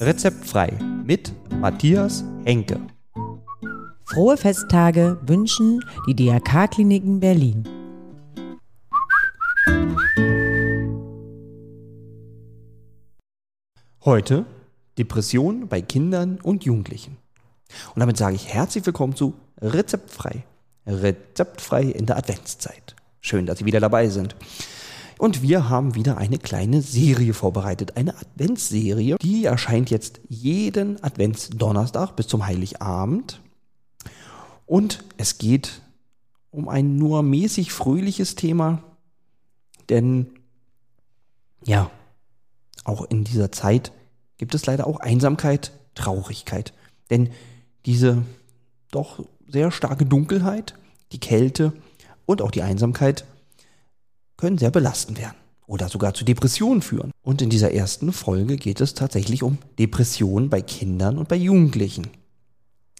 Rezeptfrei mit Matthias Henke. Frohe Festtage wünschen die DRK-Kliniken Berlin. Heute Depression bei Kindern und Jugendlichen. Und damit sage ich herzlich willkommen zu Rezeptfrei. Rezeptfrei in der Adventszeit. Schön, dass Sie wieder dabei sind. Und wir haben wieder eine kleine Serie vorbereitet, eine Adventsserie. Die erscheint jetzt jeden Adventsdonnerstag bis zum Heiligabend. Und es geht um ein nur mäßig fröhliches Thema, denn ja, auch in dieser Zeit gibt es leider auch Einsamkeit, Traurigkeit. Denn diese doch sehr starke Dunkelheit, die Kälte und auch die Einsamkeit können sehr belastend werden oder sogar zu Depressionen führen. Und in dieser ersten Folge geht es tatsächlich um Depressionen bei Kindern und bei Jugendlichen.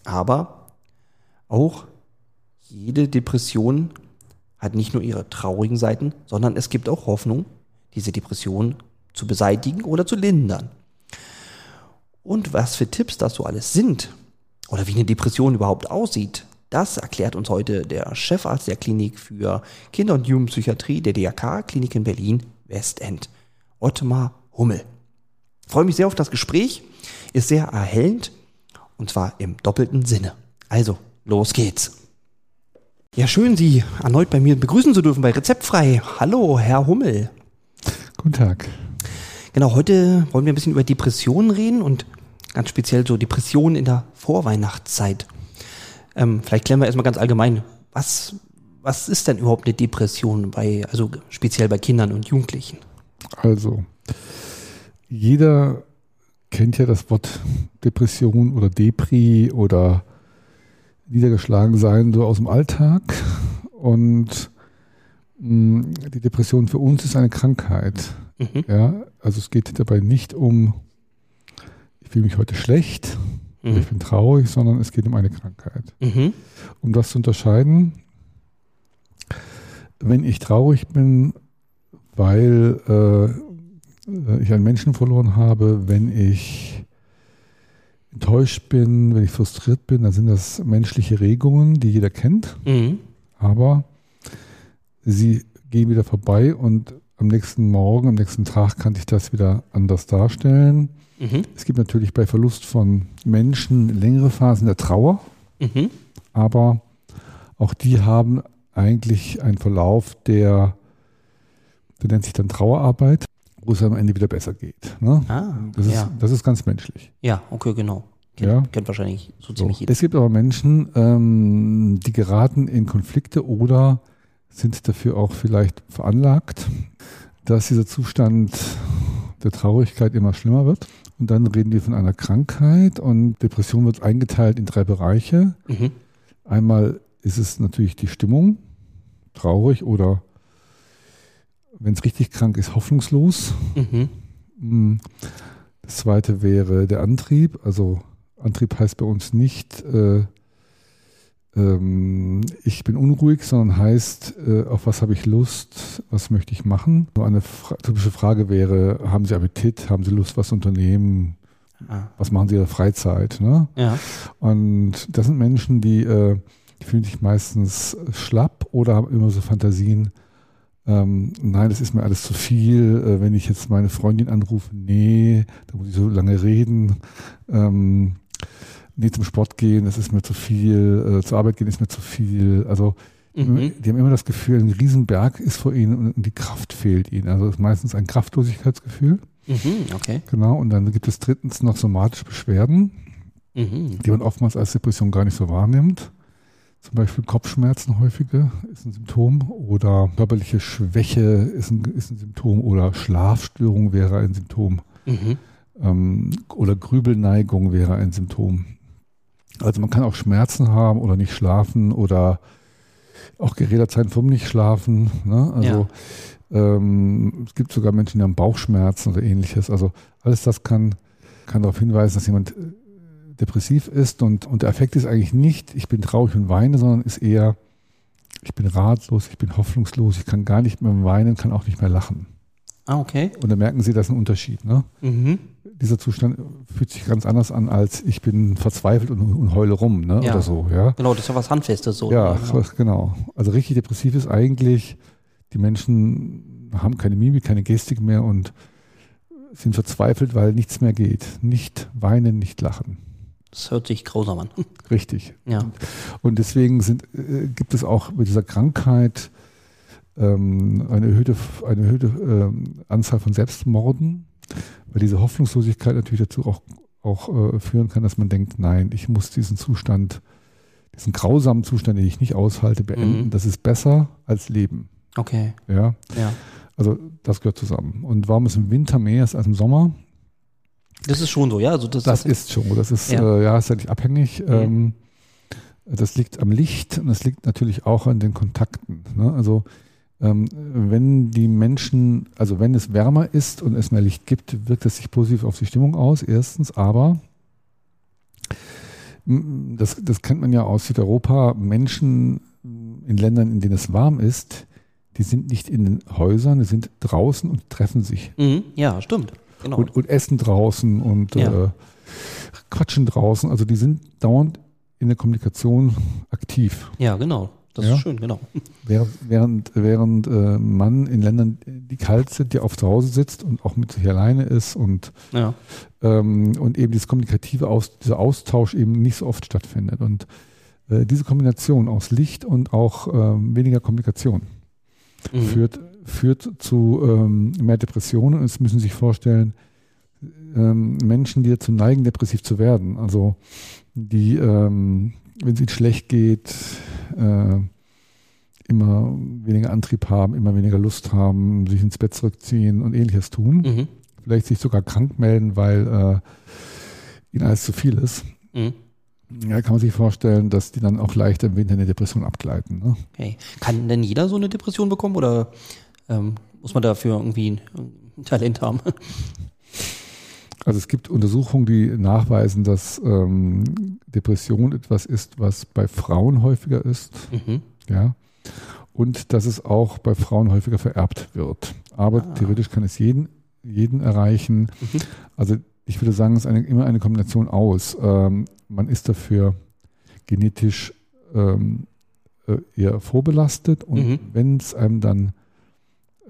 Aber auch jede Depression hat nicht nur ihre traurigen Seiten, sondern es gibt auch Hoffnung, diese Depression zu beseitigen oder zu lindern. Und was für Tipps das so alles sind oder wie eine Depression überhaupt aussieht, das erklärt uns heute der Chefarzt der Klinik für Kinder- und Jugendpsychiatrie der DRK Klinik in Berlin Westend, Ottmar Hummel. Ich freue mich sehr auf das Gespräch, ist sehr erhellend und zwar im doppelten Sinne. Also, los geht's. Ja, schön, Sie erneut bei mir begrüßen zu dürfen bei Rezeptfrei. Hallo, Herr Hummel. Guten Tag. Genau, heute wollen wir ein bisschen über Depressionen reden und ganz speziell so Depressionen in der Vorweihnachtszeit. Ähm, vielleicht klären wir erstmal ganz allgemein, was, was ist denn überhaupt eine Depression bei, also speziell bei Kindern und Jugendlichen? Also, jeder kennt ja das Wort Depression oder Depri oder niedergeschlagen sein so aus dem Alltag. Und mh, die Depression für uns ist eine Krankheit. Mhm. Ja, also es geht dabei nicht um, ich fühle mich heute schlecht, Mhm. ich bin traurig, sondern es geht um eine Krankheit. Mhm. Um das zu unterscheiden, wenn ich traurig bin, weil äh, ich einen Menschen verloren habe, wenn ich enttäuscht bin, wenn ich frustriert bin, dann sind das menschliche Regungen, die jeder kennt, Mhm. aber sie gehen wieder vorbei und am nächsten Morgen, am nächsten Tag kann ich das wieder anders darstellen. Mhm. Es gibt natürlich bei Verlust von Menschen längere Phasen der Trauer, Mhm. aber auch die haben eigentlich einen Verlauf, der, der nennt sich dann Trauerarbeit, wo es am Ende wieder besser geht. Ne? Ah, Das, ist, ja. das ist ganz menschlich. Ja, okay, genau. Kennt, Ja. kennt wahrscheinlich so So. ziemlich jeder. Es gibt aber Menschen, ähm, die geraten in Konflikte oder sind dafür auch vielleicht veranlagt, dass dieser Zustand der Traurigkeit immer schlimmer wird. Und dann reden wir von einer Krankheit und Depression wird eingeteilt in drei Bereiche. Mhm. Einmal ist es natürlich die Stimmung, traurig oder wenn es richtig krank ist, hoffnungslos. Mhm. Mm. Das zweite wäre der Antrieb. Also Antrieb heißt bei uns nicht, äh, ähm, ich bin unruhig, sondern heißt, äh, auf was habe ich Lust, was möchte ich machen. So eine fra typische Frage wäre, haben Sie Appetit, haben Sie Lust, was zu unternehmen, Ah. was machen Sie in der Freizeit? Ne? Ja. Und das sind Menschen, die, äh, die fühlen sich meistens schlapp oder haben immer so Fantasien. Ähm, nein, das ist mir alles zu viel. Äh, wenn ich jetzt meine Freundin anrufe, nee, da muss ich so lange reden. Nee, zum Sport gehen, das ist mir zu viel. Äh, zur Arbeit gehen ist mir zu viel. Also Mhm. die haben immer das Gefühl, ein Riesenberg ist vor ihnen und die Kraft fehlt ihnen. Also es ist meistens ein Kraftlosigkeitsgefühl. Mhm. Okay. Genau. Und dann gibt es drittens noch somatische Beschwerden Mhm. die man oftmals als Depression gar nicht so wahrnimmt. Zum Beispiel Kopfschmerzen häufige ist ein Symptom oder körperliche Schwäche ist ein, ist ein Symptom oder Schlafstörung wäre ein Symptom Mhm. ähm, oder Grübelneigung wäre ein Symptom. Also man kann auch Schmerzen haben oder nicht schlafen oder auch geredet sein vom nicht schlafen. Ne? Also ähm, es gibt sogar Menschen, die haben Bauchschmerzen oder ähnliches. Also alles das kann, kann darauf hinweisen, dass jemand äh, depressiv ist und, und der Effekt ist eigentlich nicht, ich bin traurig und weine, sondern ist eher, ich bin ratlos, ich bin hoffnungslos, ich kann gar nicht mehr weinen, kann auch nicht mehr lachen. Ah, okay. Und dann merken sie, das ist ein Unterschied. Ne? Mhm. Dieser Zustand fühlt sich ganz anders an, als ich bin verzweifelt und, und heule rum ne? Ja. oder so. Ja, Genau, das ist ja was Handfestes so. ja genau. genau. Also richtig depressiv ist eigentlich, die Menschen haben keine Mimik, keine Gestik mehr und sind verzweifelt, weil nichts mehr geht. Nicht weinen, nicht lachen. Das hört sich grausam an. Richtig. Ja. Und deswegen sind, äh, gibt es auch mit dieser Krankheit ähm, eine erhöhte, eine erhöhte ähm, Anzahl von Selbstmorden, weil diese Hoffnungslosigkeit natürlich dazu auch, auch äh, führen kann, dass man denkt, nein, ich muss diesen Zustand, diesen grausamen Zustand, den ich nicht aushalte, beenden. Mhm. Das ist besser als Leben. Okay. Ja, Ja. also das gehört zusammen. Und warum es im Winter mehr ist als im Sommer, Das ist schon so, ja. Also das, das ist schon, das ist Ja. äh, ja ist ja nicht abhängig. Ähm, das liegt am Licht und das liegt natürlich auch an den Kontakten. Ne? Also wenn die Menschen, also wenn es wärmer ist und es mehr Licht gibt, wirkt es sich positiv auf die Stimmung aus, erstens, aber das, das kennt man ja aus Südeuropa, Menschen in Ländern, in denen es warm ist, die sind nicht in den Häusern, die sind draußen und treffen sich Mhm. Ja, stimmt. Genau. und, und essen draußen und Ja. äh, quatschen draußen. Also die sind dauernd in der Kommunikation aktiv. ja, genau. Das Ja. ist schön, genau. Während, während, während äh, man in Ländern, die kalt sind, ja oft zu Hause sitzt und auch mit sich alleine ist und, Ja. ähm, und eben dieses kommunikative Aus, dieser Austausch eben nicht so oft stattfindet. Und äh, diese Kombination aus Licht und auch ähm, weniger Kommunikation Mhm. führt, führt zu ähm, mehr Depressionen. Und es müssen Sie sich vorstellen, ähm, Menschen, die dazu neigen, depressiv zu werden, also die, ähm, wenn es ihnen schlecht geht, äh, immer weniger Antrieb haben, immer weniger Lust haben, sich ins Bett zurückziehen und ähnliches tun. Mhm. Vielleicht sich sogar krank melden, weil äh, ihnen alles zu viel ist. Mhm. Ja, kann man sich vorstellen, dass die dann auch leichter im Winter in eine Depression abgleiten. Ne? Okay. Kann denn jeder so eine Depression bekommen oder ähm, muss man dafür irgendwie ein, ein Talent haben? Also es gibt Untersuchungen, die nachweisen, dass ähm, Depression etwas ist, was bei Frauen häufiger ist, Mhm. ja, und dass es auch bei Frauen häufiger vererbt wird. Aber Ah. theoretisch kann es jeden, jeden erreichen. Mhm. Also ich würde sagen, es ist eine, immer eine Kombination aus. Ähm, man ist dafür genetisch ähm, äh, eher vorbelastet und Mhm. wenn es einem dann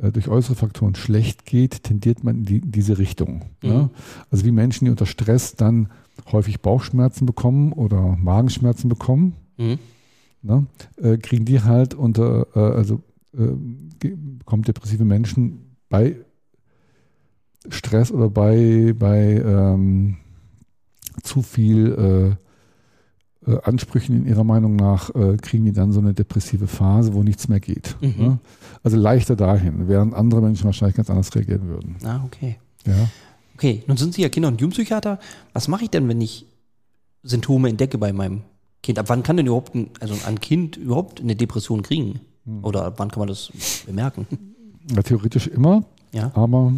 durch äußere Faktoren schlecht geht, tendiert man in, die, in diese Richtung. Mhm. Ne? Also wie Menschen, die unter Stress dann häufig Bauchschmerzen bekommen oder Magenschmerzen bekommen, Mhm. ne? äh, kriegen die halt unter, äh, also äh, bekommen depressive Menschen bei Stress oder bei, bei ähm, zu viel äh, Ansprüchen in ihrer Meinung nach, äh, kriegen die dann so eine depressive Phase, wo nichts mehr geht. Mhm. Ne? Also leichter dahin, während andere Menschen wahrscheinlich ganz anders reagieren würden. Ah, okay. Ja. Okay, nun sind Sie ja Kinder- und Jugendpsychiater. Was mache ich denn, wenn ich Symptome entdecke bei meinem Kind? Ab wann kann denn überhaupt ein, also ein Kind überhaupt eine Depression kriegen? Hm. Oder ab wann kann man das bemerken? Ja, theoretisch immer, Ja. aber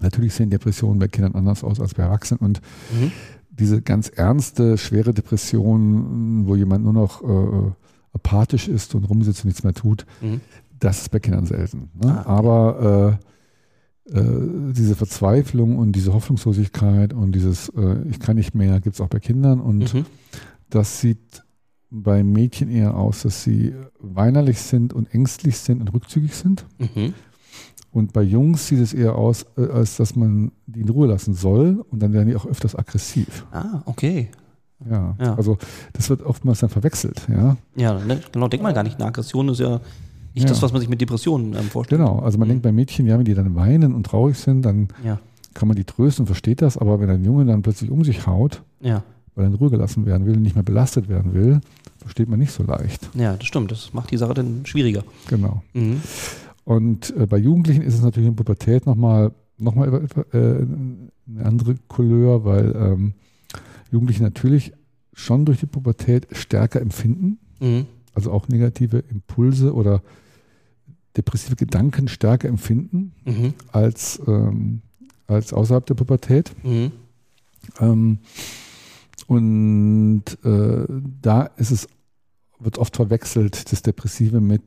natürlich sehen Depressionen bei Kindern anders aus als bei Erwachsenen und Mhm. Diese ganz ernste, schwere Depression, wo jemand nur noch äh, apathisch ist und rumsitzt und nichts mehr tut, Mhm. das ist bei Kindern selten. Ne? Ah. Aber äh, äh, diese Verzweiflung und diese Hoffnungslosigkeit und dieses äh, Ich kann nicht mehr gibt es auch bei Kindern und Mhm. das sieht bei Mädchen eher aus, dass sie weinerlich sind und ängstlich sind und rückzügig sind. Mhm. Und bei Jungs sieht es eher aus, äh, als dass man die in Ruhe lassen soll und dann werden die auch öfters aggressiv. Ah, okay. Ja. Ja. Also das wird oftmals dann verwechselt, ja. Ja, ne, genau, denkt man gar nicht. Eine Aggression ist ja nicht Ja. das, was man sich mit Depressionen ähm, vorstellt. Genau. Also man Mhm. denkt bei Mädchen, ja, wenn die dann weinen und traurig sind, dann Ja, kann man die trösten und versteht das, aber wenn ein Junge dann plötzlich um sich haut, ja, weil er in Ruhe gelassen werden will, nicht mehr belastet werden will, versteht man nicht so leicht. ja, das stimmt. Das macht die Sache dann schwieriger. Genau. Mhm. Und äh, bei Jugendlichen ist es natürlich in Pubertät nochmal noch mal, äh, eine andere Couleur, weil ähm, Jugendliche natürlich schon durch die Pubertät stärker empfinden, Mhm. also auch negative Impulse oder depressive Gedanken stärker empfinden Mhm. als, ähm, als außerhalb der Pubertät. Mhm. Ähm, und äh, da ist es, wird oft verwechselt, das Depressive mit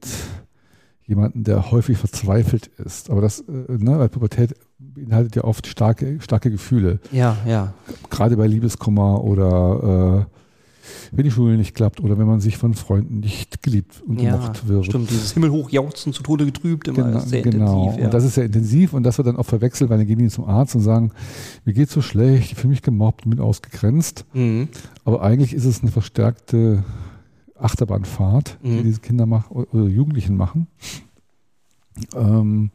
jemanden, der häufig verzweifelt ist. Aber das, äh, ne, weil Pubertät beinhaltet ja oft starke, starke Gefühle. Ja, ja. Gerade bei Liebeskummer oder äh, wenn die Schule nicht klappt oder wenn man sich von Freunden nicht geliebt und ja, gemocht wird. Stimmt, dieses Himmelhochjauchzen zu Tode getrübt, immer Genau, sehr genau. intensiv. Ja. Und das ist sehr intensiv und das wird dann auch verwechselt, weil dann gehen die zum Arzt und sagen, mir geht's so schlecht, ich fühle mich gemobbt, bin ausgegrenzt. mhm. Aber eigentlich ist es eine verstärkte Achterbahnfahrt, die Mhm. diese Kinder machen oder Jugendlichen machen. Ähm,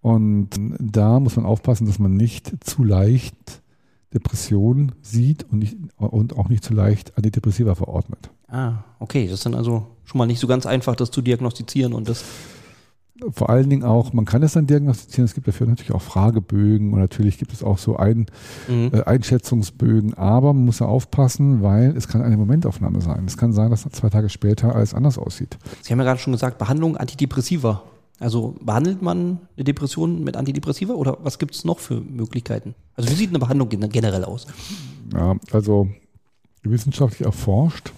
und da muss man aufpassen, dass man nicht zu leicht Depression sieht und, nicht, und auch nicht zu leicht Antidepressiva verordnet. Ah, okay. Das ist dann also schon mal nicht so ganz einfach, das zu diagnostizieren und das. Vor allen Dingen auch, man kann es dann diagnostizieren, es gibt dafür natürlich auch Fragebögen und natürlich gibt es auch so ein, Mhm. äh, Einschätzungsbögen, aber man muss da aufpassen, weil es kann eine Momentaufnahme sein. Es kann sein, dass zwei Tage später alles anders aussieht. Sie haben ja gerade schon gesagt, Behandlung Antidepressiva. Also behandelt man eine Depression mit Antidepressiva oder was gibt es noch für Möglichkeiten? Also wie sieht eine Behandlung gen- generell aus? Ja, also wissenschaftlich erforscht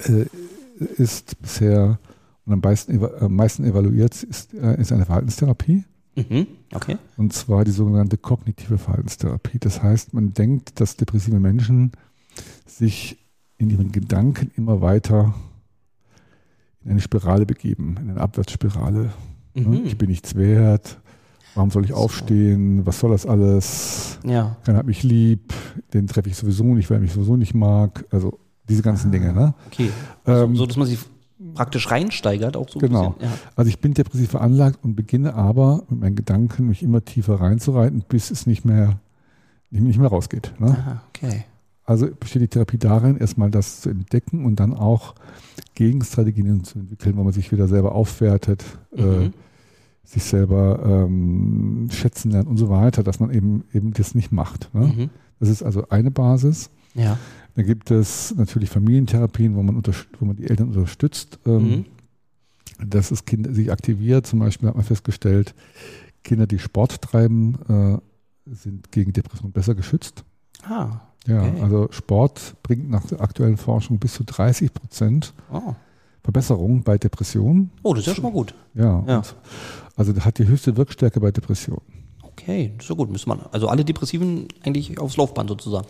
äh, ist bisher und am meisten, am meisten evaluiert ist, äh, ist eine Verhaltenstherapie. Mhm. Okay. Und zwar die sogenannte kognitive Verhaltenstherapie. Das heißt, man denkt, dass depressive Menschen sich in ihren Gedanken immer weiter in eine Spirale begeben, in eine Abwärtsspirale. Ne? Mhm. Ich bin nichts wert. Warum soll ich aufstehen? Was soll das alles? Ja. Keiner hat mich lieb. Den treffe ich sowieso nicht, weil er mich sowieso nicht mag. Also diese ganzen Dinge. Ne? Okay. Ähm, so, dass man sich praktisch reinsteigert, auch so ein Genau. bisschen. Ja. Also ich bin depressiv veranlagt und beginne aber mit meinen Gedanken mich immer tiefer reinzureiten, bis es nicht mehr, nicht mehr rausgeht. Ne? Aha, okay. Also besteht die Therapie darin, erstmal das zu entdecken und dann auch Gegenstrategien zu entwickeln, wo man sich wieder selber aufwertet, äh, Mhm. sich selber ähm, schätzen lernt und so weiter, dass man eben eben das nicht macht. Ne? Mhm. Das ist also eine Basis. Ja. Dann gibt es natürlich Familientherapien, wo man, wo man die Eltern unterstützt, ähm, Mhm. dass das Kind sich aktiviert. Zum Beispiel hat man festgestellt, Kinder, die Sport treiben, äh, sind gegen Depression besser geschützt. Ah. Ja, Okay. also Sport bringt nach der aktuellen Forschung bis zu 30 Prozent Oh. Verbesserung bei Depressionen. oh, das ist ja schon mal gut. Ja, Ja. Also hat die höchste Wirkstärke bei Depressionen. Okay, ja gut. Müsste man, also alle Depressiven eigentlich aufs Laufband sozusagen.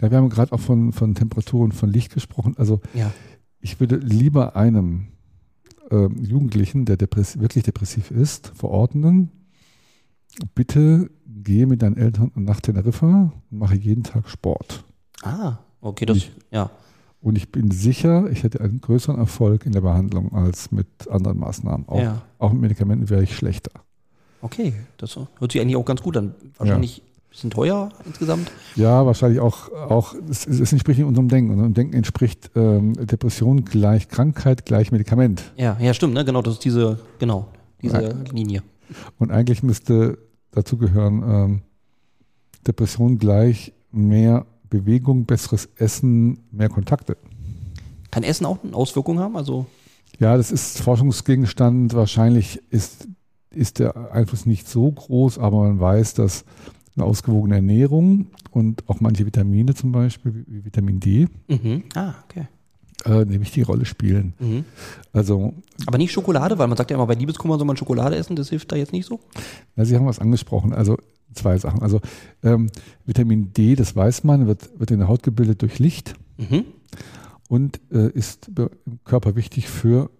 Ja, wir haben gerade auch von, von Temperaturen von Licht gesprochen. Also Ja. ich würde lieber einem ähm, Jugendlichen, der depress wirklich depressiv ist, verordnen, bitte gehe mit deinen Eltern nach Teneriffa und mache jeden Tag Sport. Ah, okay, das, Nicht. ja. Und ich bin sicher, ich hätte einen größeren Erfolg in der Behandlung als mit anderen Maßnahmen. Auch, Ja. auch mit Medikamenten wäre ich schlechter. Okay, das hört sich eigentlich auch ganz gut an. Wahrscheinlich ein bisschen teuer insgesamt. Ja, wahrscheinlich auch, auch es, es entspricht nicht unserem Denken. Unserem Denken entspricht ähm, Depression gleich Krankheit gleich Medikament. Ja, ja, stimmt, ne? Genau, das ist diese, genau, diese Ja. Linie. Und eigentlich müsste dazu gehören, ähm, Depression gleich mehr Bewegung, besseres Essen, mehr Kontakte. Kann Essen auch eine Auswirkung haben? Also, Ja, das ist Forschungsgegenstand. Wahrscheinlich ist, ist der Einfluss nicht so groß, aber man weiß, dass eine ausgewogene Ernährung und auch manche Vitamine zum Beispiel, wie Vitamin D, mhm. ah, okay. äh, eine wichtige Rolle spielen. Mhm. Also, Aber nicht Schokolade, weil man sagt ja immer, bei Liebeskummer soll man Schokolade essen, das hilft da jetzt nicht so. ja, Sie haben was angesprochen. Also zwei Sachen. Also ähm, Vitamin D, das weiß man, wird, wird in der Haut gebildet durch Licht Mhm. und äh, ist im Körper wichtig für äh,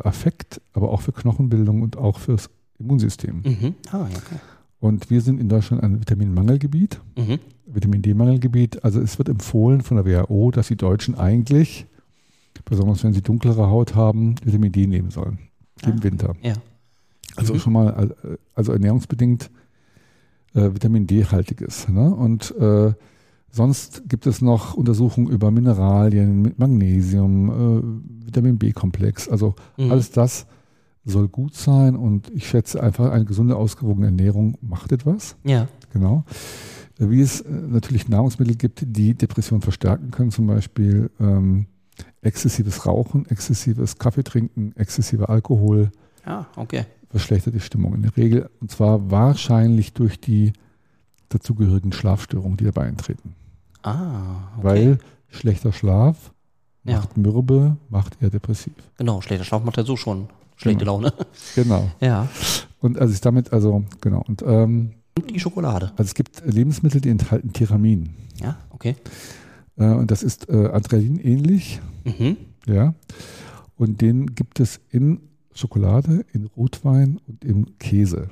Affekt, aber auch für Knochenbildung und auch fürs Immunsystem. Mhm. Ah, okay. Und wir sind in Deutschland ein Vitaminmangelgebiet, Mhm. Vitamin D-Mangelgebiet. Also es wird empfohlen von der WHO, dass die Deutschen eigentlich, besonders wenn sie dunklere Haut haben, Vitamin D nehmen sollen im Ah. Winter. Ja. Also Mhm. schon mal, äh, also ernährungsbedingt äh, Vitamin D-haltiges. Ne? Und äh, sonst gibt es noch Untersuchungen über Mineralien mit Magnesium, äh, Vitamin B-Komplex. Also Mhm. alles das soll gut sein und ich schätze einfach, eine gesunde, ausgewogene Ernährung macht etwas. Ja. Genau. Wie es äh, natürlich Nahrungsmittel gibt, die Depression verstärken können, zum Beispiel ähm, exzessives Rauchen, exzessives Kaffeetrinken, exzessiver Alkohol, Ah, okay. verschlechtert die Stimmung in der Regel. Und zwar wahrscheinlich durch die dazugehörigen Schlafstörungen, die dabei eintreten. Ah, okay. Weil schlechter Schlaf ja, macht mürbe, macht eher depressiv. genau, schlechter Schlaf macht ja so schon schlechte Laune. Genau. Ja. Und als ich damit, also, genau. Und ähm, Und die Schokolade. also es gibt Lebensmittel, die enthalten Tiramin. Ja, okay. Äh, und das ist äh, Adrenalin ähnlich, Mhm. ja. Und den gibt es in Schokolade, in Rotwein und im Käse.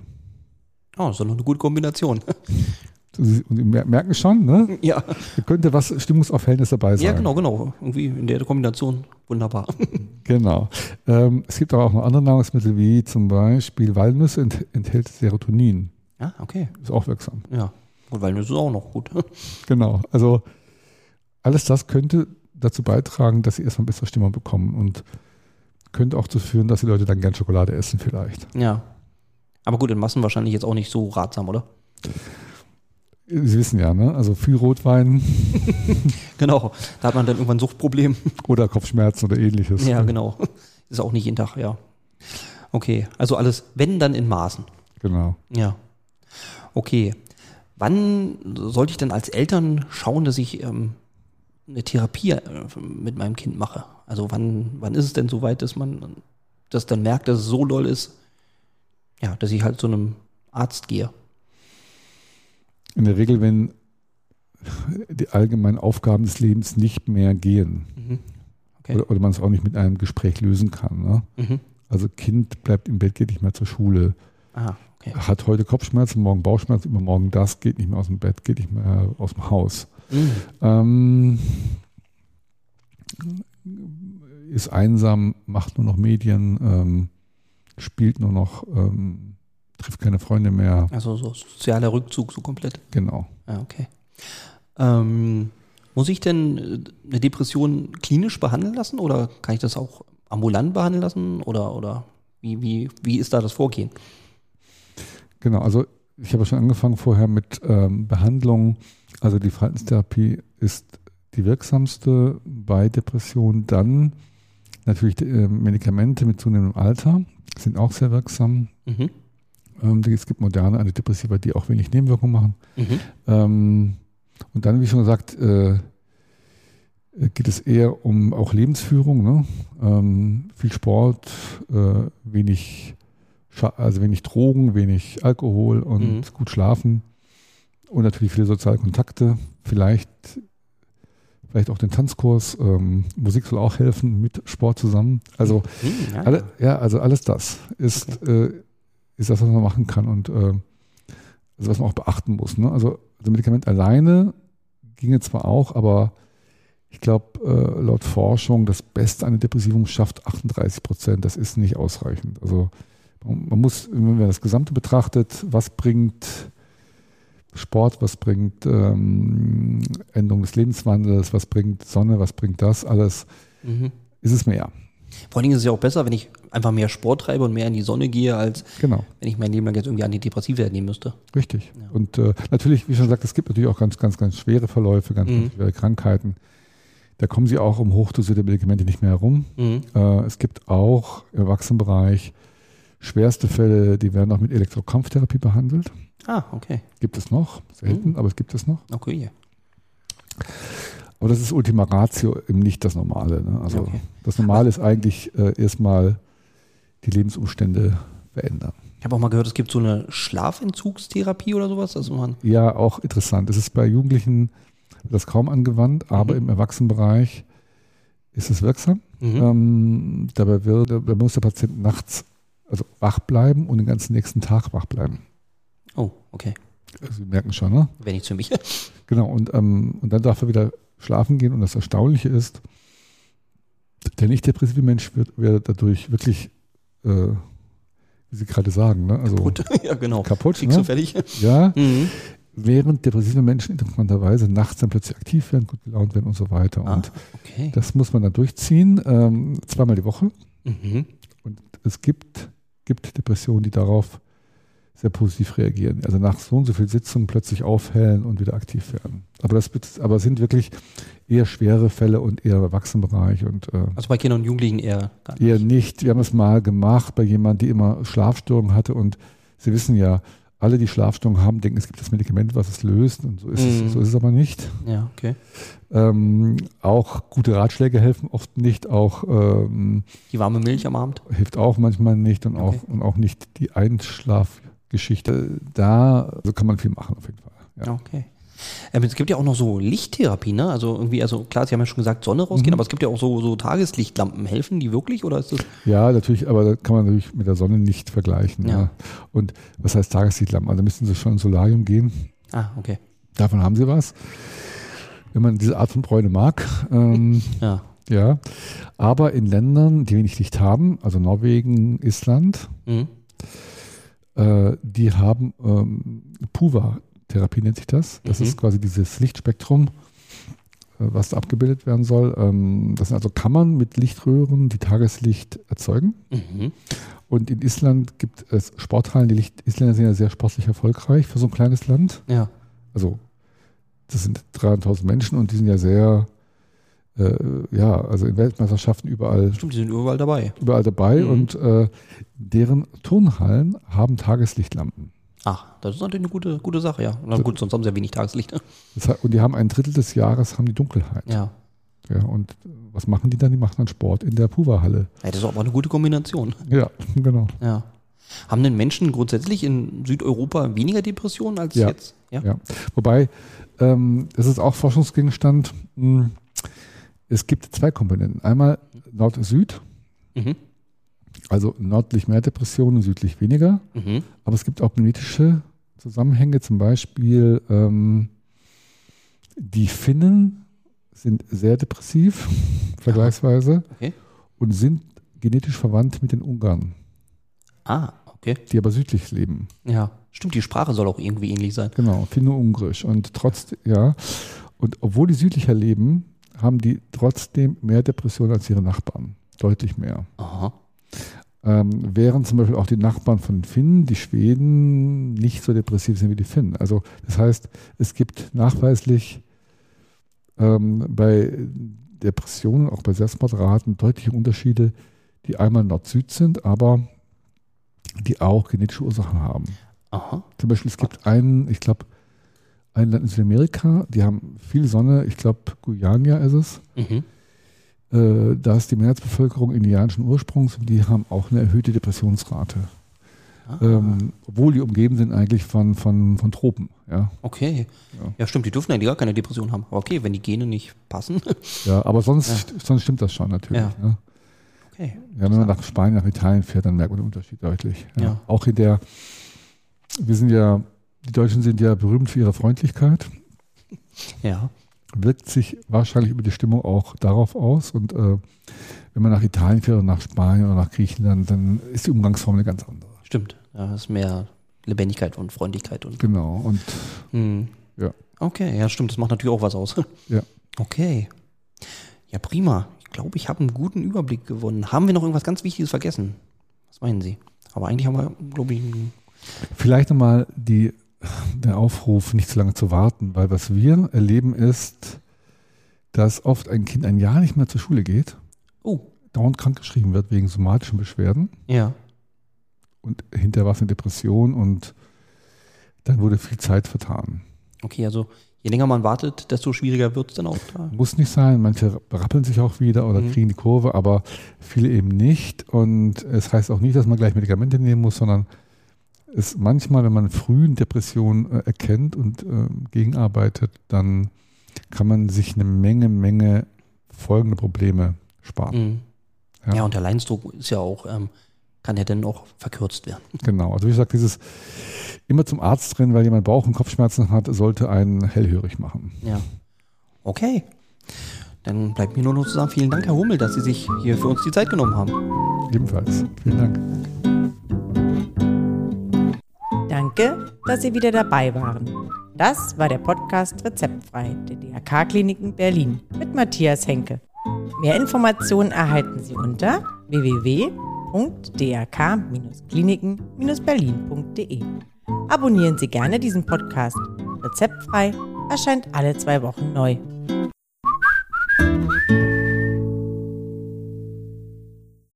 Oh, das ist doch noch eine gute Kombination. Und Sie mer- merken schon, ne? ja. Da könnte was Stimmungsaufhellendes dabei sein. ja, genau, genau. Irgendwie in der Kombination wunderbar. Genau. Ähm, es gibt aber auch noch andere Nahrungsmittel, wie zum Beispiel Walnüsse ent enthält Serotonin. ja, okay. Ist auch wirksam. Ja. Weil das ist auch noch gut. Genau. Also alles das könnte dazu beitragen, dass sie erstmal bessere Stimmung bekommen und könnte auch dazu führen, dass die Leute dann gern Schokolade essen vielleicht. ja. Aber gut, in Massen wahrscheinlich jetzt auch nicht so ratsam, oder? Sie wissen ja, ne? Also viel Rotwein Genau. Da hat man dann irgendwann Suchtproblem. oder Kopfschmerzen oder ähnliches. Ja, genau. Ist auch nicht jeden Tag, ja. Okay. Also alles, wenn, dann in Maßen. Genau. Ja. Okay. Wann sollte ich denn als Eltern schauen, dass ich ähm, eine Therapie äh, mit meinem Kind mache? Also wann, wann ist es denn so weit, dass man das dann merkt, dass es so doll ist, ja, dass ich halt zu einem Arzt gehe? In der Regel, wenn die allgemeinen Aufgaben des Lebens nicht mehr gehen Mhm. Okay. oder, oder man es auch nicht mit einem Gespräch lösen kann. Ne? Mhm. Also Kind bleibt im Bett, geht nicht mehr zur Schule, Ah, okay. hat heute Kopfschmerzen, morgen Bauchschmerzen, übermorgen das, geht nicht mehr aus dem Bett, geht nicht mehr aus dem Haus. Mhm. Ähm, ist einsam, macht nur noch Medien, ähm, spielt nur noch, ähm, trifft keine Freunde mehr. Also so sozialer Rückzug so komplett. Genau. Ah, okay. Ähm, muss ich denn äh, eine Depression klinisch behandeln lassen oder kann ich das auch ambulant behandeln lassen oder, oder wie, wie, wie ist da das Vorgehen? Genau, also ich habe schon angefangen vorher mit ähm, Behandlung. Also die Verhaltenstherapie ist die wirksamste bei Depressionen. Dann natürlich die, äh, Medikamente mit zunehmendem Alter sind auch sehr wirksam. Mhm. Ähm, es gibt moderne Antidepressiva, die auch wenig Nebenwirkungen machen. Mhm. Ähm, und dann, wie schon gesagt, äh, geht es eher um auch Lebensführung, ne? ähm, viel Sport, äh, wenig, also wenig Drogen, wenig Alkohol und Mhm. gut schlafen und natürlich viele soziale Kontakte. Vielleicht, vielleicht auch den Tanzkurs. Ähm, Musik soll auch helfen mit Sport zusammen. Also Hm, ja. alle, ja, also alles das ist, äh, ist das, was man machen kann und äh, also was man auch beachten muss. Ne? Also, also Medikament alleine ginge zwar auch, aber ich glaube, äh, laut Forschung, das Beste an Depressivum schafft 38 Prozent. Das ist nicht ausreichend. Also man, man muss, wenn man das Gesamte betrachtet, was bringt Sport, was bringt ähm, Änderung des Lebenswandels, was bringt Sonne, was bringt das alles, Mhm. ist es mehr. Vor allen Dingen ist es ja auch besser, wenn ich einfach mehr Sport treibe und mehr in die Sonne gehe, als Genau. wenn ich mein Leben lang jetzt irgendwie Antidepressiva nehmen müsste. Richtig. Ja. Und äh, natürlich, wie schon gesagt, es gibt natürlich auch ganz, ganz, ganz schwere Verläufe, ganz, Mhm. ganz schwere Krankheiten. Da kommen sie auch um hochdosierte Medikamente nicht mehr herum. Mhm. Äh, es gibt auch im Erwachsenenbereich schwerste Fälle, die werden auch mit Elektrokrampftherapie behandelt. Ah, okay. Gibt es noch, selten, Mhm. aber es gibt es noch. Okay. Aber das ist Ultima Ratio eben nicht das Normale. Ne? Also Okay. das Normale ist eigentlich äh, erstmal die Lebensumstände verändern. Ich habe auch mal gehört, es gibt so eine Schlafentzugstherapie oder sowas. Also man, Ja, auch interessant. Es ist bei Jugendlichen das kaum angewandt, aber Mhm. im Erwachsenenbereich ist es wirksam. mhm. Ähm, dabei wird, da muss der Patient nachts also wach bleiben und den ganzen nächsten Tag wach bleiben. Oh, okay. Also Sie merken schon, ne? Wäre nicht für mich. Genau. Und, ähm, und dann darf er wieder schlafen gehen. Und das Erstaunliche ist, der nicht depressive Mensch wird, wird dadurch wirklich, äh, wie Sie gerade sagen, ne? Also Gut. ja, genau. kaputt. Fix Ne? fertig. Ja, Mhm. während depressive Menschen interessanterweise nachts dann plötzlich aktiv werden, gut gelaunt werden und so weiter. Ah, Und okay. das muss man dann durchziehen, ähm, zweimal die Woche. Mhm. Und es gibt, gibt Depressionen, die darauf sehr positiv reagieren. Also nach so und so viel Sitzungen plötzlich aufhellen und wieder aktiv werden. Aber das aber sind wirklich eher schwere Fälle und eher im Erwachsenenbereich und äh, Also bei Kindern und Jugendlichen eher gar nicht. eher nicht. Wir haben es mal gemacht bei jemandem, die immer Schlafstörungen hatte und Sie wissen ja, alle, die Schlafstörungen haben, denken, es gibt das Medikament, was es löst. Und so ist, Mhm. es, so ist es aber nicht. Ja, okay. Ähm, auch gute Ratschläge helfen oft nicht, auch ähm, Die warme Milch am Abend. hilft auch manchmal nicht und auch, Okay. und auch nicht die Einschlafgeschichte. Da also kann man viel machen auf jeden Fall. Ja. Okay. Ähm, es gibt ja auch noch so Lichttherapie, ne? Also irgendwie, also klar, Sie haben ja schon gesagt, Sonne rausgehen, Mhm. aber es gibt ja auch so, so Tageslichtlampen. Helfen die wirklich oder ist das? ja, natürlich, aber da kann man natürlich mit der Sonne nicht vergleichen. Ja. Ja. Und was heißt Tageslichtlampen? Also müssen Sie schon ins Solarium gehen. Ah, okay. Davon haben Sie was. Wenn man diese Art von Bräune mag. Ähm, Ja. ja. Aber in Ländern, die wenig Licht haben, also Norwegen, Island, Mhm. Äh, die haben ähm, Puva-Therapie nennt sich das. Das Mhm. ist quasi dieses Lichtspektrum, äh, was da abgebildet werden soll. Ähm, das sind also Kammern mit Lichtröhren, die Tageslicht erzeugen. Mhm. Und in Island gibt es Sporthallen. Die Licht Isländer sind ja sehr sportlich erfolgreich für so ein kleines Land. Ja. Also das sind 300.000 Menschen und die sind ja sehr, äh, ja, also in Weltmeisterschaften überall Stimmt, die sind überall dabei. überall dabei Mhm. und äh, deren Turnhallen haben Tageslichtlampen. Ach, das ist natürlich eine gute, gute Sache, ja. Na gut, sonst haben sie ja wenig Tageslicht. heißt, und die haben ein Drittel des Jahres haben die Dunkelheit. Ja. Ja, und was machen die dann? Die machen dann Sport in der Puva-Halle. ja. Das ist aber eine gute Kombination. Ja, genau. Ja. Haben denn Menschen grundsätzlich in Südeuropa weniger Depressionen als Ja. jetzt? Ja. Ja. Wobei, ähm, das ist auch Forschungsgegenstand. Mh, Es gibt zwei Komponenten. Einmal Nord-Süd, Mhm. also nördlich mehr Depressionen, südlich weniger. Mhm. Aber es gibt auch genetische Zusammenhänge, zum Beispiel ähm, die Finnen sind sehr depressiv, vergleichsweise, Okay. und sind genetisch verwandt mit den Ungarn, Ah, okay. die aber südlich leben. Ja. Stimmt, die Sprache soll auch irgendwie ähnlich sein. Genau, Finno-Ungrisch. Und trotzdem, ja, und obwohl die südlicher leben, haben die trotzdem mehr Depressionen als ihre Nachbarn. Deutlich mehr. Aha. Ähm, während zum Beispiel auch die Nachbarn von Finnen, die Schweden, nicht so depressiv sind wie die Finnen. Also das heißt, es gibt nachweislich ähm, bei Depressionen, auch bei Selbstmordraten, deutliche Unterschiede, die einmal Nord-Süd sind, aber die auch genetische Ursachen haben. Aha. Zum Beispiel, es gibt einen, ich glaube, ein Land in Südamerika, die haben viel Sonne, ich glaube, Guyana ist es. Mhm. Äh, da ist die Mehrheitsbevölkerung indianischen Ursprungs und die haben auch eine erhöhte Depressionsrate. Ah, Ähm, obwohl die umgeben sind eigentlich von, von, von Tropen. Ja. okay. Ja. Ja. stimmt, die dürfen eigentlich gar keine Depression haben. Aber okay, wenn die Gene nicht passen. Ja, aber sonst, sonst stimmt das schon natürlich. Ja. Ne? Okay. Ja, wenn man nach Spanien, nach Italien fährt, dann merkt man den Unterschied deutlich. Ja. Ja. Auch in der, wir sind ja, die Deutschen sind ja berühmt für ihre Freundlichkeit. Ja. wirkt sich wahrscheinlich über die Stimmung auch darauf aus. Und äh, wenn man nach Italien fährt oder nach Spanien oder nach Griechenland, dann ist die Umgangsform eine ganz andere. Stimmt. Ja, ist mehr Lebendigkeit und Freundlichkeit und. Genau. Und Hm. Ja. Okay, ja, stimmt. Das macht natürlich auch was aus. Ja. Okay. Ja, prima. Ich glaube, ich habe einen guten Überblick gewonnen. Haben wir noch irgendwas ganz Wichtiges vergessen? Was meinen Sie? Aber eigentlich haben wir, glaube ich, vielleicht nochmal die, der Aufruf, nicht zu lange zu warten, weil was wir erleben ist, dass oft ein Kind ein Jahr nicht mehr zur Schule geht, Oh, dauernd krankgeschrieben wird wegen somatischen Beschwerden ja. und hinterher war es eine Depression und dann wurde viel Zeit vertan. Okay, also je länger man wartet, desto schwieriger wird es dann auch da. Muss nicht sein, manche berappeln sich auch wieder oder Mhm. kriegen die Kurve, aber viele eben nicht. Und es heißt auch nicht, dass man gleich Medikamente nehmen muss, sondern es manchmal, wenn man früh Depressionen äh, erkennt und ähm, gegenarbeitet, dann kann man sich eine Menge, Menge folgende Probleme sparen. Mhm. Ja. Ja. und der Leidensdruck ist ja auch, ähm, kann ja dann auch verkürzt werden. Genau. Also wie gesagt, dieses immer zum Arzt drin, weil jemand Bauch- und Kopfschmerzen hat, sollte einen hellhörig machen. Ja. Okay. Dann bleibt mir nur noch zu sagen, vielen Dank, Herr Hummel, dass Sie sich hier für uns die Zeit genommen haben. Ebenfalls. Vielen Dank. Danke, dass Sie wieder dabei waren. Das war der Podcast Rezeptfrei der DRK-Kliniken Berlin mit Matthias Henke. Mehr Informationen erhalten Sie unter www.drk-kliniken-berlin.de. Abonnieren Sie gerne diesen Podcast. Rezeptfrei erscheint alle zwei Wochen neu.